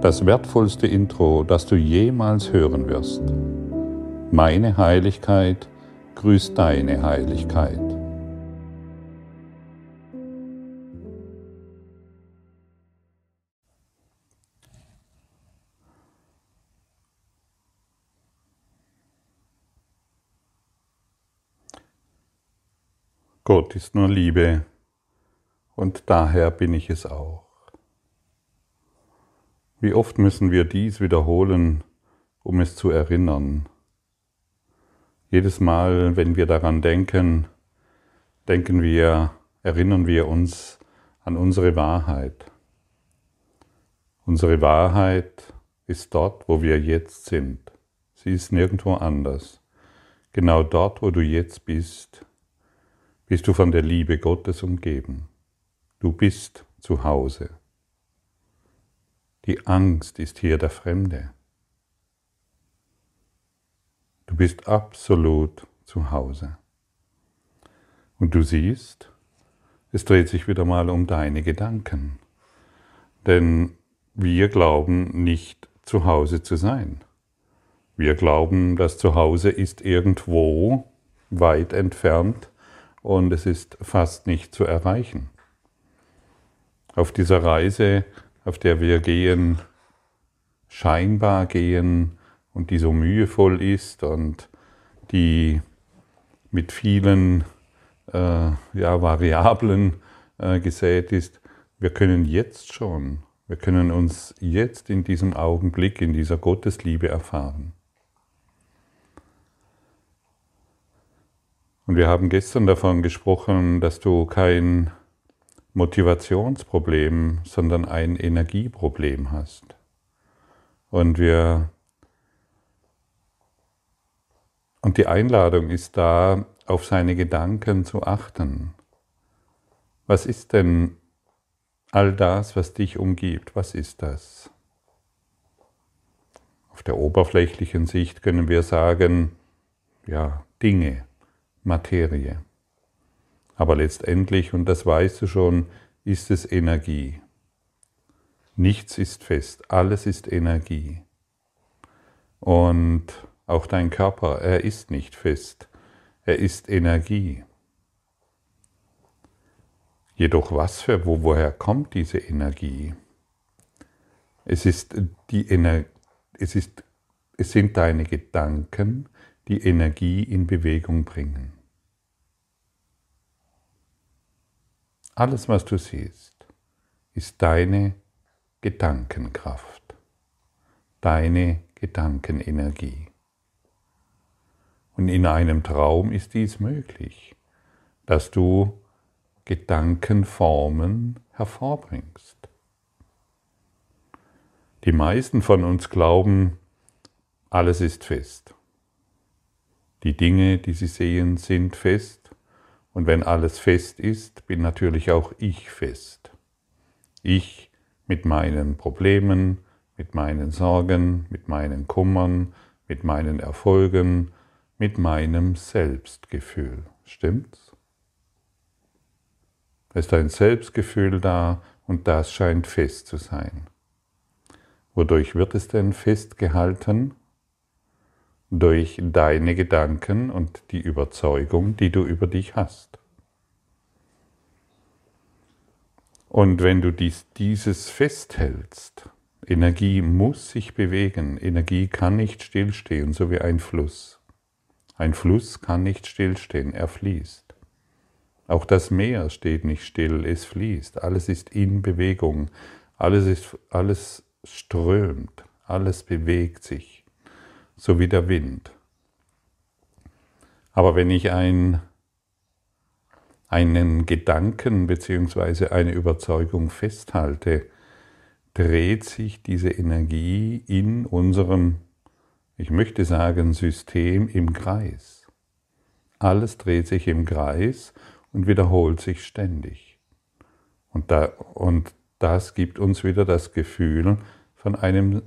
das wertvollste Intro, das du jemals hören wirst. Meine Heiligkeit grüßt deine Heiligkeit. Gott ist nur Liebe und daher bin ich es auch. Wie oft müssen wir dies wiederholen, um es zu erinnern? Jedes Mal, wenn wir daran denken, denken wir, erinnern wir uns an unsere Wahrheit. Unsere Wahrheit ist dort, wo wir jetzt sind. Sie ist nirgendwo anders. Genau dort, wo du jetzt bist, bist du von der Liebe Gottes umgeben. Du bist zu Hause. Die Angst ist hier der Fremde. Du bist absolut zu Hause. Und du siehst, es dreht sich wieder mal um deine Gedanken. Denn wir glauben nicht zu Hause zu sein. Wir glauben, das Zuhause ist irgendwo weit entfernt und es ist fast nicht zu erreichen. Auf dieser Reise auf der wir gehen, scheinbar gehen und die so mühevoll ist und die mit vielen äh, ja, Variablen äh, gesät ist. Wir können jetzt schon, wir können uns jetzt in diesem Augenblick, in dieser Gottesliebe erfahren. Und wir haben gestern davon gesprochen, dass du kein Motivationsproblem, sondern ein Energieproblem hast. Und wir und die Einladung ist da, auf seine Gedanken zu achten. Was ist denn all das, was dich umgibt? Was ist das? Auf der oberflächlichen Sicht können wir sagen, ja, Dinge, Materie. Aber letztendlich, und das weißt du schon, ist es Energie. Nichts ist fest, alles ist Energie. Und auch dein Körper, er ist nicht fest, er ist Energie. Jedoch was für, wo, woher kommt diese Energie? Es ist die Ener es ist, es sind deine Gedanken, die Energie in Bewegung bringen. Alles, was du siehst, ist deine Gedankenkraft, deine Gedankenenergie. Und in einem Traum ist dies möglich, dass du Gedankenformen hervorbringst. Die meisten von uns glauben, alles ist fest. Die Dinge, die sie sehen, sind fest und wenn alles fest ist, bin natürlich auch ich fest. Ich mit meinen Problemen, mit meinen Sorgen, mit meinen Kummern, mit meinen Erfolgen, mit meinem Selbstgefühl. Stimmt's? Es ist ein Selbstgefühl da und das scheint fest zu sein. Wodurch wird es denn festgehalten? Durch deine Gedanken und die Überzeugung, die du über dich hast. Und wenn du dies, dieses festhältst, Energie muss sich bewegen, Energie kann nicht stillstehen, so wie ein Fluss. Ein Fluss kann nicht stillstehen, er fließt. Auch das Meer steht nicht still, es fließt, alles ist in Bewegung, alles, ist, alles strömt, alles bewegt sich so wie der Wind. Aber wenn ich ein, einen Gedanken bzw. eine Überzeugung festhalte, dreht sich diese Energie in unserem, ich möchte sagen, System im Kreis. Alles dreht sich im Kreis und wiederholt sich ständig. Und, da, und das gibt uns wieder das Gefühl von einem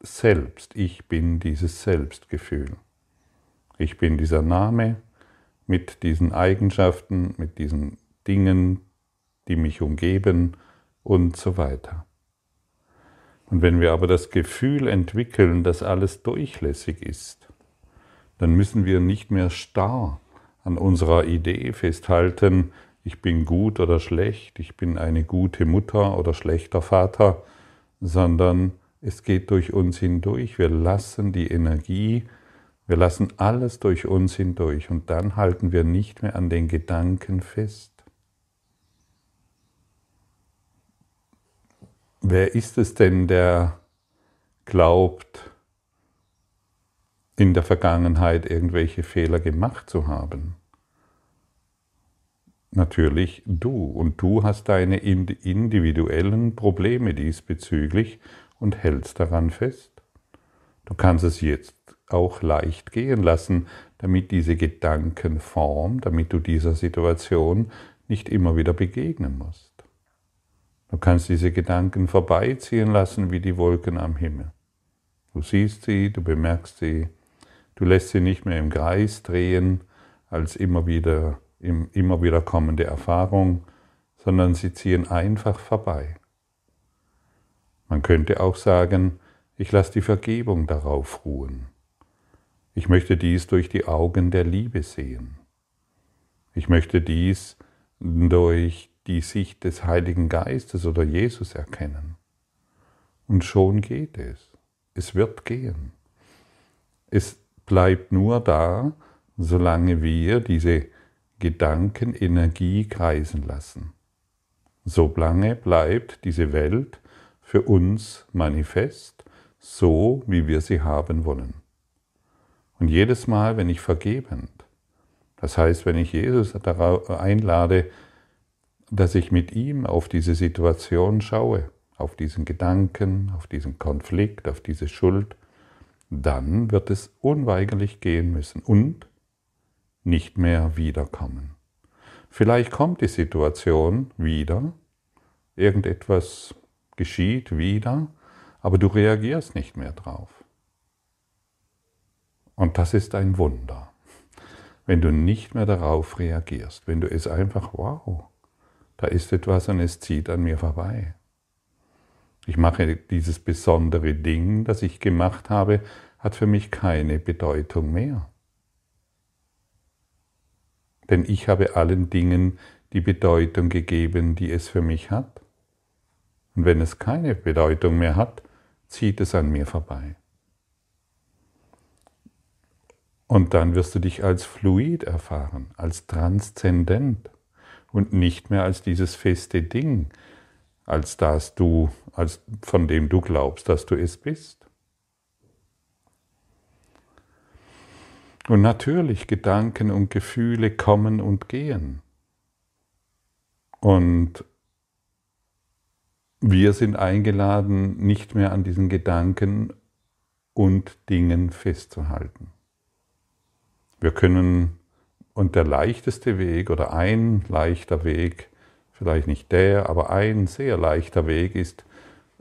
selbst. Ich bin dieses Selbstgefühl. Ich bin dieser Name mit diesen Eigenschaften, mit diesen Dingen, die mich umgeben und so weiter. Und wenn wir aber das Gefühl entwickeln, dass alles durchlässig ist, dann müssen wir nicht mehr starr an unserer Idee festhalten, ich bin gut oder schlecht, ich bin eine gute Mutter oder schlechter Vater, sondern es geht durch uns hindurch. Wir lassen die Energie, wir lassen alles durch uns hindurch und dann halten wir nicht mehr an den Gedanken fest. Wer ist es denn, der glaubt, in der Vergangenheit irgendwelche Fehler gemacht zu haben? Natürlich du. Und du hast deine individuellen Probleme diesbezüglich und hältst daran fest. Du kannst es jetzt auch leicht gehen lassen, damit diese Gedankenform, damit du dieser Situation nicht immer wieder begegnen musst. Du kannst diese Gedanken vorbeiziehen lassen wie die Wolken am Himmel. Du siehst sie, du bemerkst sie, du lässt sie nicht mehr im Kreis drehen als immer wieder, immer wieder kommende Erfahrung, sondern sie ziehen einfach vorbei. Man könnte auch sagen, ich lasse die Vergebung darauf ruhen. Ich möchte dies durch die Augen der Liebe sehen. Ich möchte dies durch die Sicht des Heiligen Geistes oder Jesus erkennen. Und schon geht es. Es wird gehen. Es bleibt nur da, solange wir diese Gedankenenergie kreisen lassen. Solange bleibt diese Welt für uns manifest, so wie wir sie haben wollen. Und jedes Mal, wenn ich vergebend, das heißt, wenn ich Jesus einlade, dass ich mit ihm auf diese Situation schaue, auf diesen Gedanken, auf diesen Konflikt, auf diese Schuld, dann wird es unweigerlich gehen müssen und nicht mehr wiederkommen. Vielleicht kommt die Situation wieder, irgendetwas geschieht wieder, aber du reagierst nicht mehr drauf. Und das ist ein Wunder, wenn du nicht mehr darauf reagierst, wenn du es einfach, wow, da ist etwas und es zieht an mir vorbei. Ich mache dieses besondere Ding, das ich gemacht habe, hat für mich keine Bedeutung mehr. Denn ich habe allen Dingen die Bedeutung gegeben, die es für mich hat. Und wenn es keine Bedeutung mehr hat, zieht es an mir vorbei. Und dann wirst du dich als fluid erfahren, als transzendent und nicht mehr als dieses feste Ding, als das du, als von dem du glaubst, dass du es bist. Und natürlich Gedanken und Gefühle kommen und gehen. Und wir sind eingeladen, nicht mehr an diesen Gedanken und Dingen festzuhalten. Wir können und der leichteste Weg oder ein leichter Weg, vielleicht nicht der, aber ein sehr leichter Weg ist,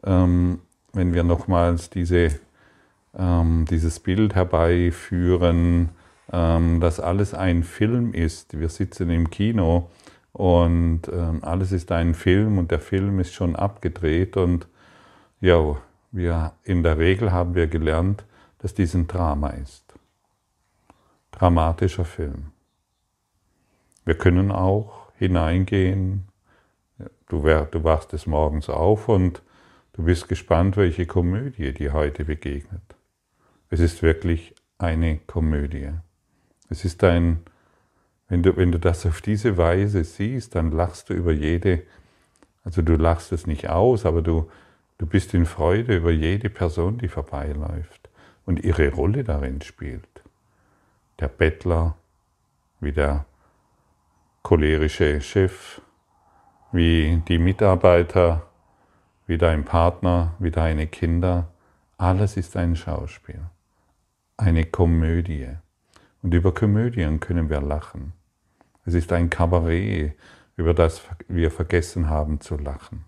ähm, wenn wir nochmals diese, ähm, dieses Bild herbeiführen, ähm, dass alles ein Film ist. Wir sitzen im Kino und ähm, alles ist ein Film und der Film ist schon abgedreht und ja, wir, in der Regel haben wir gelernt, dass dies ein Drama ist. Dramatischer Film. Wir können auch hineingehen. Du, du wachst des Morgens auf und du bist gespannt, welche Komödie dir heute begegnet. Es ist wirklich eine Komödie. Es ist ein, wenn du, wenn du das auf diese Weise siehst, dann lachst du über jede, also du lachst es nicht aus, aber du, du bist in Freude über jede Person, die vorbeiläuft und ihre Rolle darin spielt. Der Bettler, wie der cholerische Chef, wie die Mitarbeiter, wie dein Partner, wie deine Kinder. Alles ist ein Schauspiel, eine Komödie. Und über Komödien können wir lachen. Es ist ein Kabarett, über das wir vergessen haben zu lachen.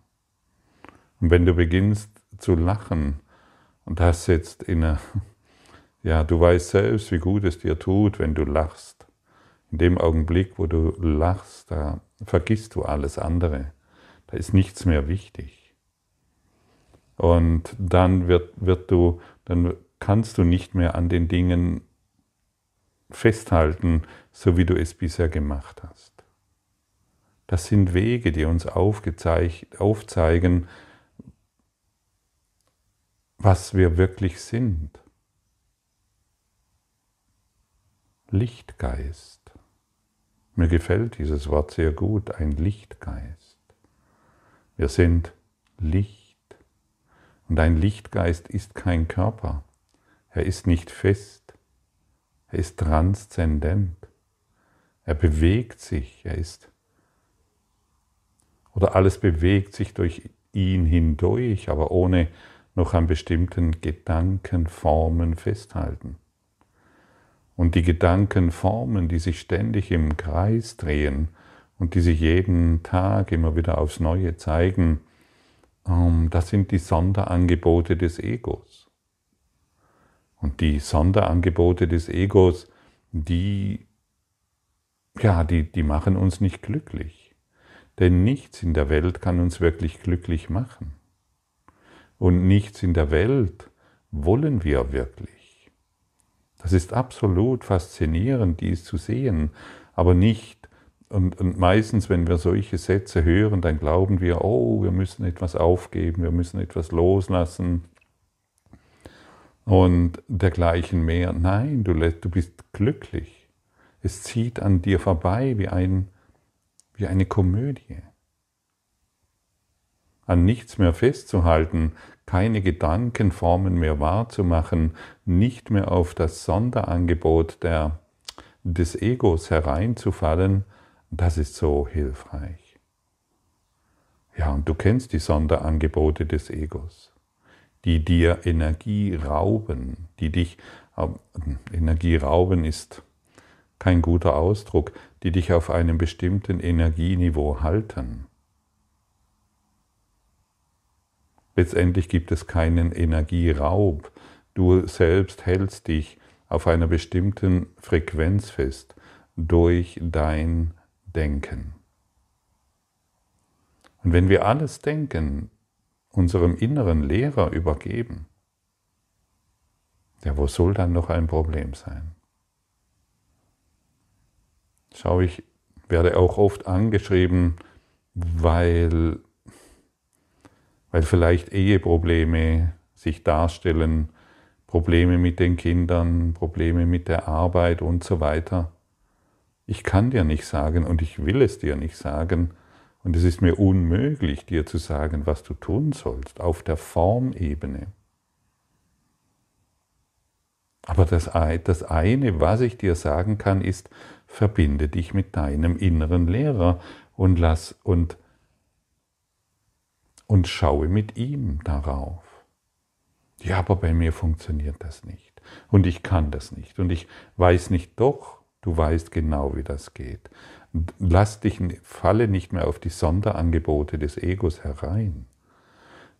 Und wenn du beginnst zu lachen, und das jetzt in einer, ja, du weißt selbst, wie gut es dir tut, wenn du lachst. In dem Augenblick, wo du lachst, da vergisst du alles andere. Da ist nichts mehr wichtig. Und dann wird, wird du, dann kannst du nicht mehr an den Dingen festhalten, so wie du es bisher gemacht hast. Das sind Wege, die uns aufzeigen, was wir wirklich sind. Lichtgeist. Mir gefällt dieses Wort sehr gut, ein Lichtgeist. Wir sind Licht. Und ein Lichtgeist ist kein Körper. Er ist nicht fest. Er ist transzendent. Er bewegt sich. Er ist oder alles bewegt sich durch ihn hindurch, aber ohne noch an bestimmten Gedankenformen festhalten. Und die Gedankenformen, die sich ständig im Kreis drehen und die sich jeden Tag immer wieder aufs Neue zeigen, ähm, das sind die Sonderangebote des Egos. Und die Sonderangebote des Egos, die, ja, die, die machen uns nicht glücklich. Denn nichts in der Welt kann uns wirklich glücklich machen. Und nichts in der Welt wollen wir wirklich. Das ist absolut faszinierend, dies zu sehen, aber nicht, und, und, meistens, wenn wir solche Sätze hören, dann glauben wir, oh, wir müssen etwas aufgeben, wir müssen etwas loslassen und dergleichen mehr. Nein, du, du bist glücklich. Es zieht an dir vorbei wie, ein, wie eine Komödie. An nichts mehr festzuhalten, keine Gedankenformen mehr wahrzumachen, nicht mehr auf das Sonderangebot der, des Egos hereinzufallen, das ist so hilfreich. Ja, und du kennst die Sonderangebote des Egos, die dir Energie rauben, die dich, äh, Energie rauben ist kein guter Ausdruck, die dich auf einem bestimmten Energieniveau halten. Letztendlich gibt es keinen Energieraub. Du selbst hältst dich auf einer bestimmten Frequenz fest durch dein Denken. Und wenn wir alles Denken unserem inneren Lehrer übergeben, ja, wo soll dann noch ein Problem sein? Schau, ich werde auch oft angeschrieben, weil weil vielleicht Eheprobleme sich darstellen, Probleme mit den Kindern, Probleme mit der Arbeit und so weiter. Ich kann dir nicht sagen und ich will es dir nicht sagen und es ist mir unmöglich, dir zu sagen, was du tun sollst auf der Formebene. Aber das, das eine, was ich dir sagen kann, ist, verbinde dich mit deinem inneren Lehrer und lass und und schaue mit ihm darauf. Ja, aber bei mir funktioniert das nicht. Und ich kann das nicht. Und ich weiß nicht doch, du weißt genau, wie das geht. Lass dich, falle nicht mehr auf die Sonderangebote des Egos herein.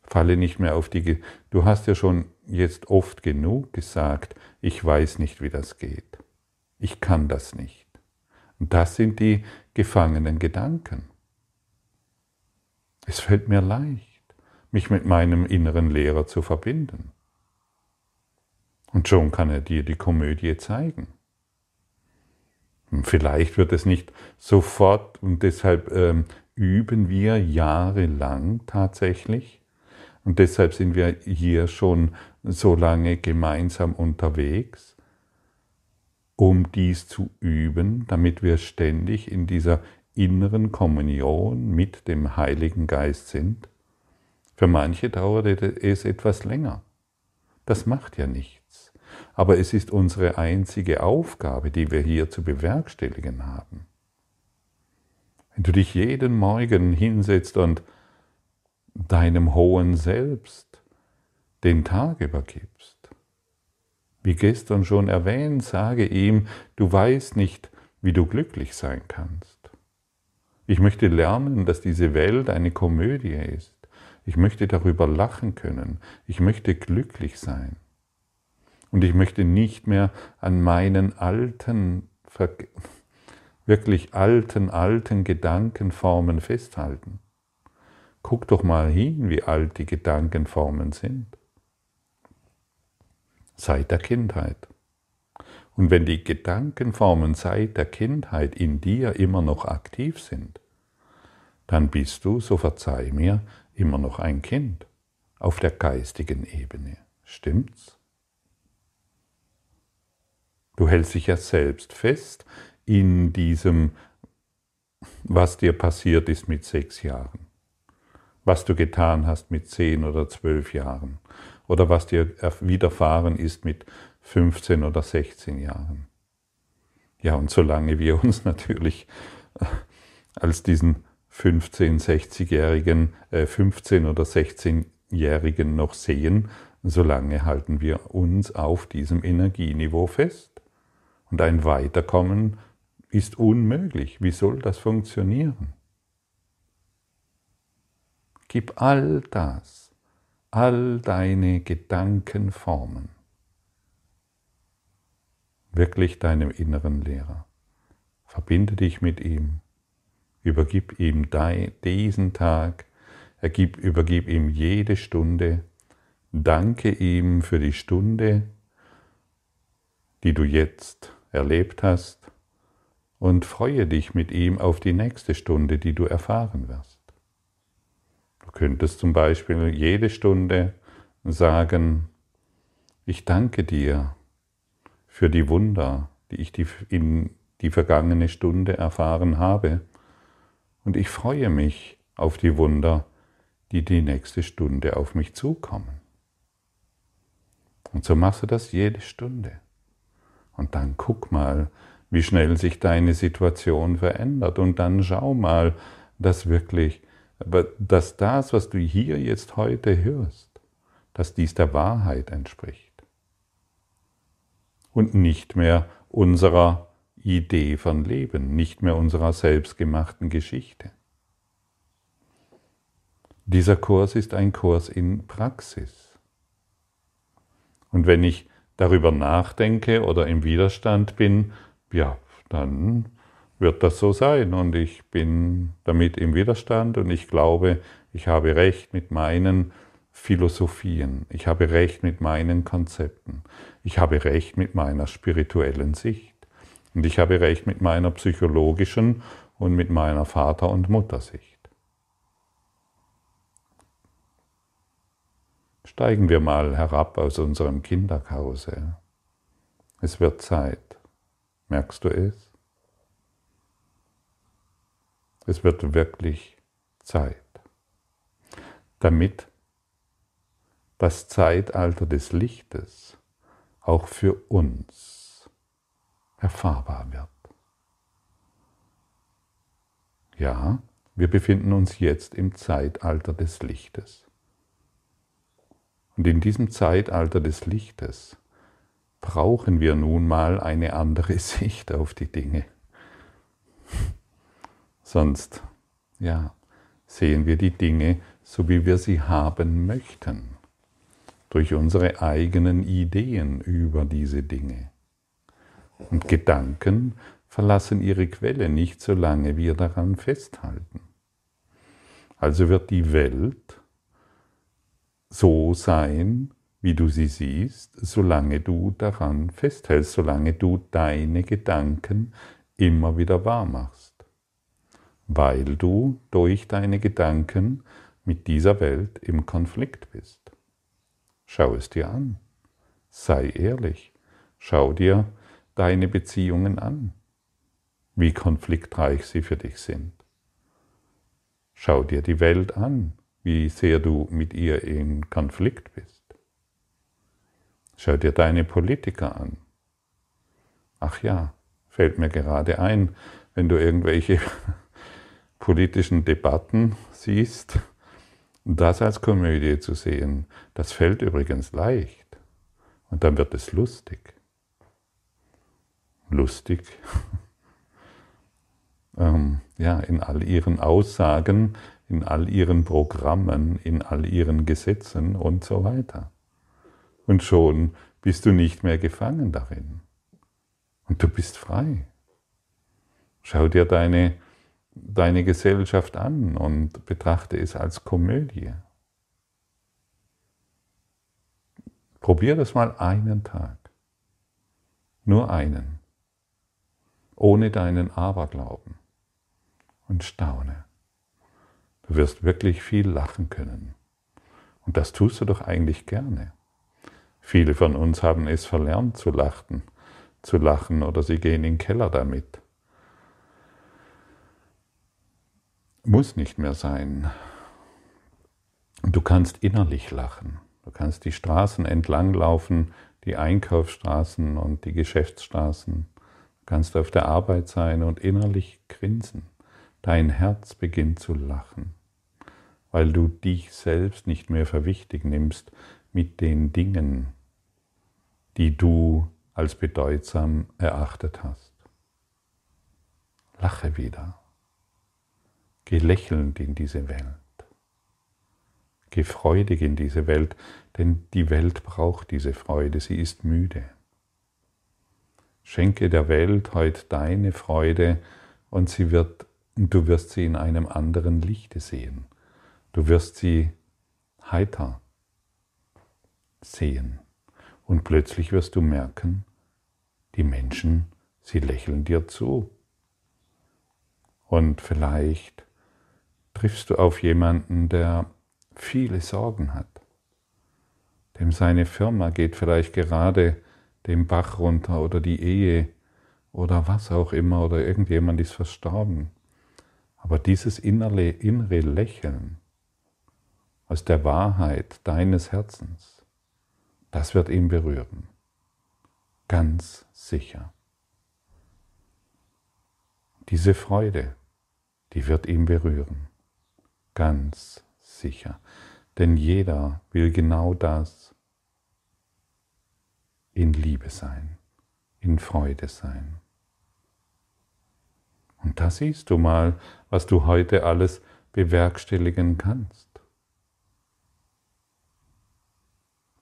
Falle nicht mehr auf die, du hast ja schon jetzt oft genug gesagt, ich weiß nicht, wie das geht. Ich kann das nicht. Und das sind die gefangenen Gedanken. Es fällt mir leicht, mich mit meinem inneren Lehrer zu verbinden. Und schon kann er dir die Komödie zeigen. Vielleicht wird es nicht sofort und deshalb ähm, üben wir jahrelang tatsächlich. Und deshalb sind wir hier schon so lange gemeinsam unterwegs, um dies zu üben, damit wir ständig in dieser inneren Kommunion mit dem Heiligen Geist sind. Für manche dauert es etwas länger. Das macht ja nichts. Aber es ist unsere einzige Aufgabe, die wir hier zu bewerkstelligen haben. Wenn du dich jeden Morgen hinsetzt und deinem hohen Selbst den Tag übergibst, wie gestern schon erwähnt, sage ihm, du weißt nicht, wie du glücklich sein kannst. Ich möchte lernen, dass diese Welt eine Komödie ist. Ich möchte darüber lachen können. Ich möchte glücklich sein. Und ich möchte nicht mehr an meinen alten, wirklich alten, alten Gedankenformen festhalten. guck doch mal hin, wie alt die Gedankenformen sind. Seit der Kindheit. Und wenn die Gedankenformen seit der Kindheit in dir immer noch aktiv sind, dann bist du, so verzeih mir, immer noch ein Kind auf der geistigen Ebene. Stimmt's? Du hältst dich ja selbst fest in diesem, was dir passiert ist mit sechs Jahren, was du getan hast mit zehn oder zwölf Jahren oder was dir widerfahren ist mit 15 oder 16 Jahren. Ja, und solange wir uns natürlich als diesen 15, 60-jährigen, äh, 15 oder 16-jährigen noch sehen, solange halten wir uns auf diesem Energieniveau fest. Und ein Weiterkommen ist unmöglich. Wie soll das funktionieren? Gib all das, all deine Gedankenformen, wirklich deinem inneren Lehrer. Verbinde dich mit ihm, übergib ihm diesen Tag, ergib, übergib ihm jede Stunde, danke ihm für die Stunde, die du jetzt erlebt hast und freue dich mit ihm auf die nächste Stunde, die du erfahren wirst. Du könntest zum Beispiel jede Stunde sagen, ich danke dir für die Wunder, die ich in die vergangene Stunde erfahren habe, und ich freue mich auf die Wunder, die die nächste Stunde auf mich zukommen. Und so machst du das jede Stunde. Und dann guck mal, wie schnell sich deine Situation verändert. Und dann schau mal, dass wirklich, dass das, was du hier jetzt heute hörst, dass dies der Wahrheit entspricht. Und nicht mehr unserer Idee von Leben, nicht mehr unserer selbstgemachten Geschichte. Dieser Kurs ist ein Kurs in Praxis. Und wenn ich darüber nachdenke oder im Widerstand bin, ja, dann wird das so sein. Und ich bin damit im Widerstand und ich glaube, ich habe recht mit meinen Philosophien, ich habe recht mit meinen Konzepten, ich habe recht mit meiner spirituellen Sicht. Und ich habe recht mit meiner psychologischen und mit meiner Vater- und Muttersicht. Steigen wir mal herab aus unserem Kinderhause. Es wird Zeit. Merkst du es? Es wird wirklich Zeit. Damit das Zeitalter des Lichtes auch für uns erfahrbar wird. Ja, wir befinden uns jetzt im Zeitalter des Lichtes. Und in diesem Zeitalter des Lichtes brauchen wir nun mal eine andere Sicht auf die Dinge. Sonst, ja, sehen wir die Dinge so, wie wir sie haben möchten, durch unsere eigenen Ideen über diese Dinge. Und Gedanken verlassen ihre Quelle nicht, solange wir daran festhalten. Also wird die Welt so sein, wie du sie siehst, solange du daran festhältst, solange du deine Gedanken immer wieder wahr machst, weil du durch deine Gedanken mit dieser Welt im Konflikt bist. Schau es dir an, sei ehrlich, schau dir deine Beziehungen an, wie konfliktreich sie für dich sind. Schau dir die Welt an, wie sehr du mit ihr in Konflikt bist. Schau dir deine Politiker an. Ach ja, fällt mir gerade ein, wenn du irgendwelche politischen Debatten siehst, das als Komödie zu sehen, das fällt übrigens leicht. Und dann wird es lustig. Lustig. ähm, ja, in all ihren Aussagen in all ihren Programmen, in all ihren Gesetzen und so weiter. Und schon bist du nicht mehr gefangen darin. Und du bist frei. Schau dir deine deine Gesellschaft an und betrachte es als Komödie. Probier das mal einen Tag. Nur einen. Ohne deinen Aberglauben. Und staune. Du wirst wirklich viel lachen können. Und das tust du doch eigentlich gerne. Viele von uns haben es verlernt zu lachen, zu lachen oder sie gehen in den Keller damit. Muss nicht mehr sein. Du kannst innerlich lachen. Du kannst die Straßen entlang laufen, die Einkaufsstraßen und die Geschäftsstraßen. Du kannst auf der Arbeit sein und innerlich grinsen. Dein Herz beginnt zu lachen, weil du dich selbst nicht mehr für wichtig nimmst mit den Dingen, die du als bedeutsam erachtet hast. Lache wieder. Geh lächelnd in diese Welt. Geh freudig in diese Welt, denn die Welt braucht diese Freude, sie ist müde. Schenke der Welt heute deine Freude und sie wird, du wirst sie in einem anderen Lichte sehen. Du wirst sie heiter sehen. Und plötzlich wirst du merken, die Menschen, sie lächeln dir zu. Und vielleicht triffst du auf jemanden, der viele Sorgen hat. Dem seine Firma geht vielleicht gerade den Bach runter oder die Ehe oder was auch immer oder irgendjemand ist verstorben. Aber dieses innere, innere Lächeln aus der Wahrheit deines Herzens, das wird ihn berühren. Ganz sicher. Diese Freude, die wird ihn berühren. Ganz sicher. Denn jeder will genau das in Liebe sein, in Freude sein. Und da siehst du mal, was du heute alles bewerkstelligen kannst.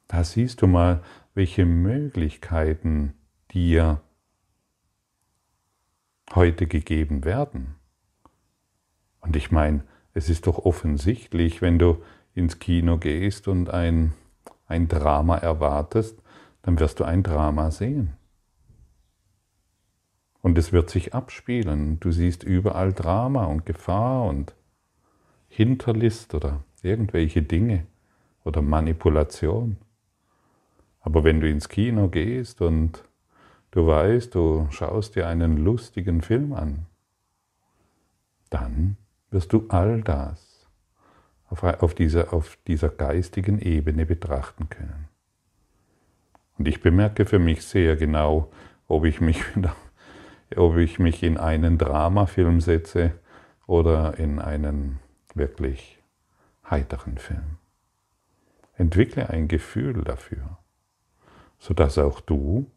Da siehst du mal, welche Möglichkeiten dir heute gegeben werden. Und ich meine, es ist doch offensichtlich, wenn du ins Kino gehst und ein, ein Drama erwartest, dann wirst du ein Drama sehen. Und es wird sich abspielen. Du siehst überall Drama und Gefahr und Hinterlist oder irgendwelche Dinge oder Manipulation. Aber wenn du ins Kino gehst und du weißt, du schaust dir einen lustigen Film an, dann wirst du all das auf, dieser, auf dieser geistigen Ebene betrachten können. Und ich bemerke für mich sehr genau, ob ich mich, ob ich mich in einen Dramafilm setze oder in einen wirklich heiteren Film. Entwickle ein Gefühl dafür, sodass auch du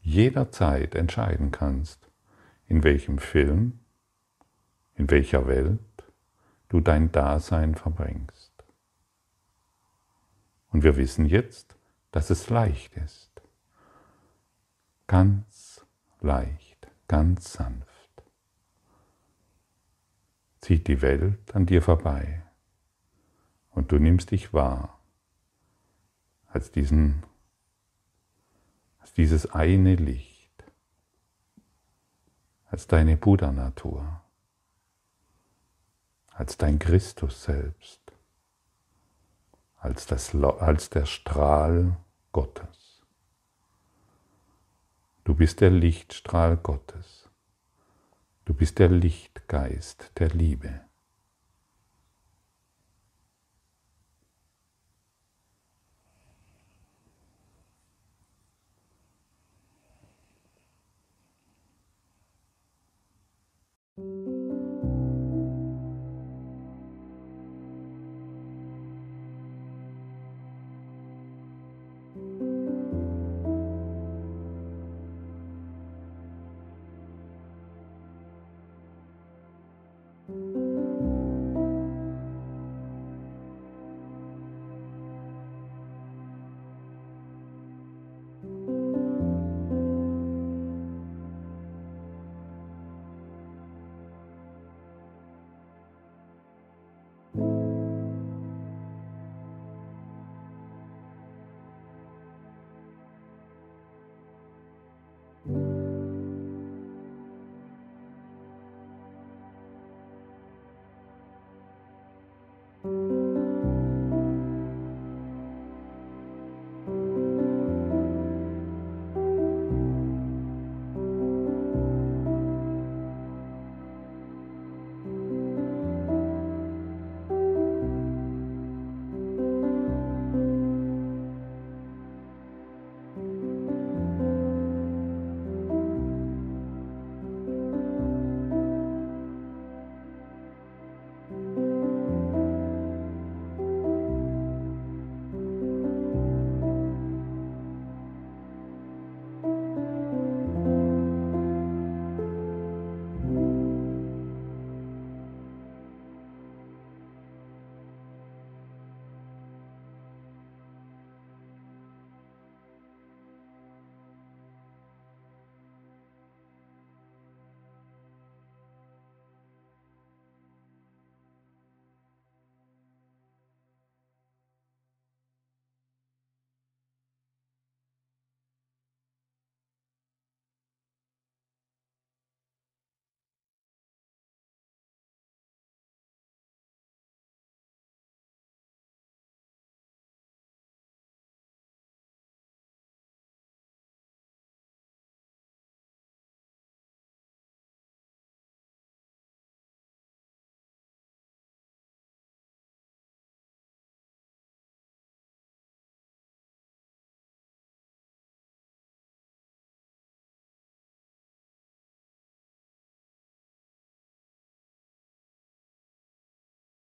jederzeit entscheiden kannst, in welchem Film in welcher Welt du dein Dasein verbringst. Und wir wissen jetzt, dass es leicht ist. Ganz leicht, ganz sanft. Zieht die Welt an dir vorbei und du nimmst dich wahr als, diesen, als dieses eine Licht, als deine Buddha-Natur als dein Christus selbst, als, das, als der Strahl Gottes. Du bist der Lichtstrahl Gottes. Du bist der Lichtgeist der Liebe.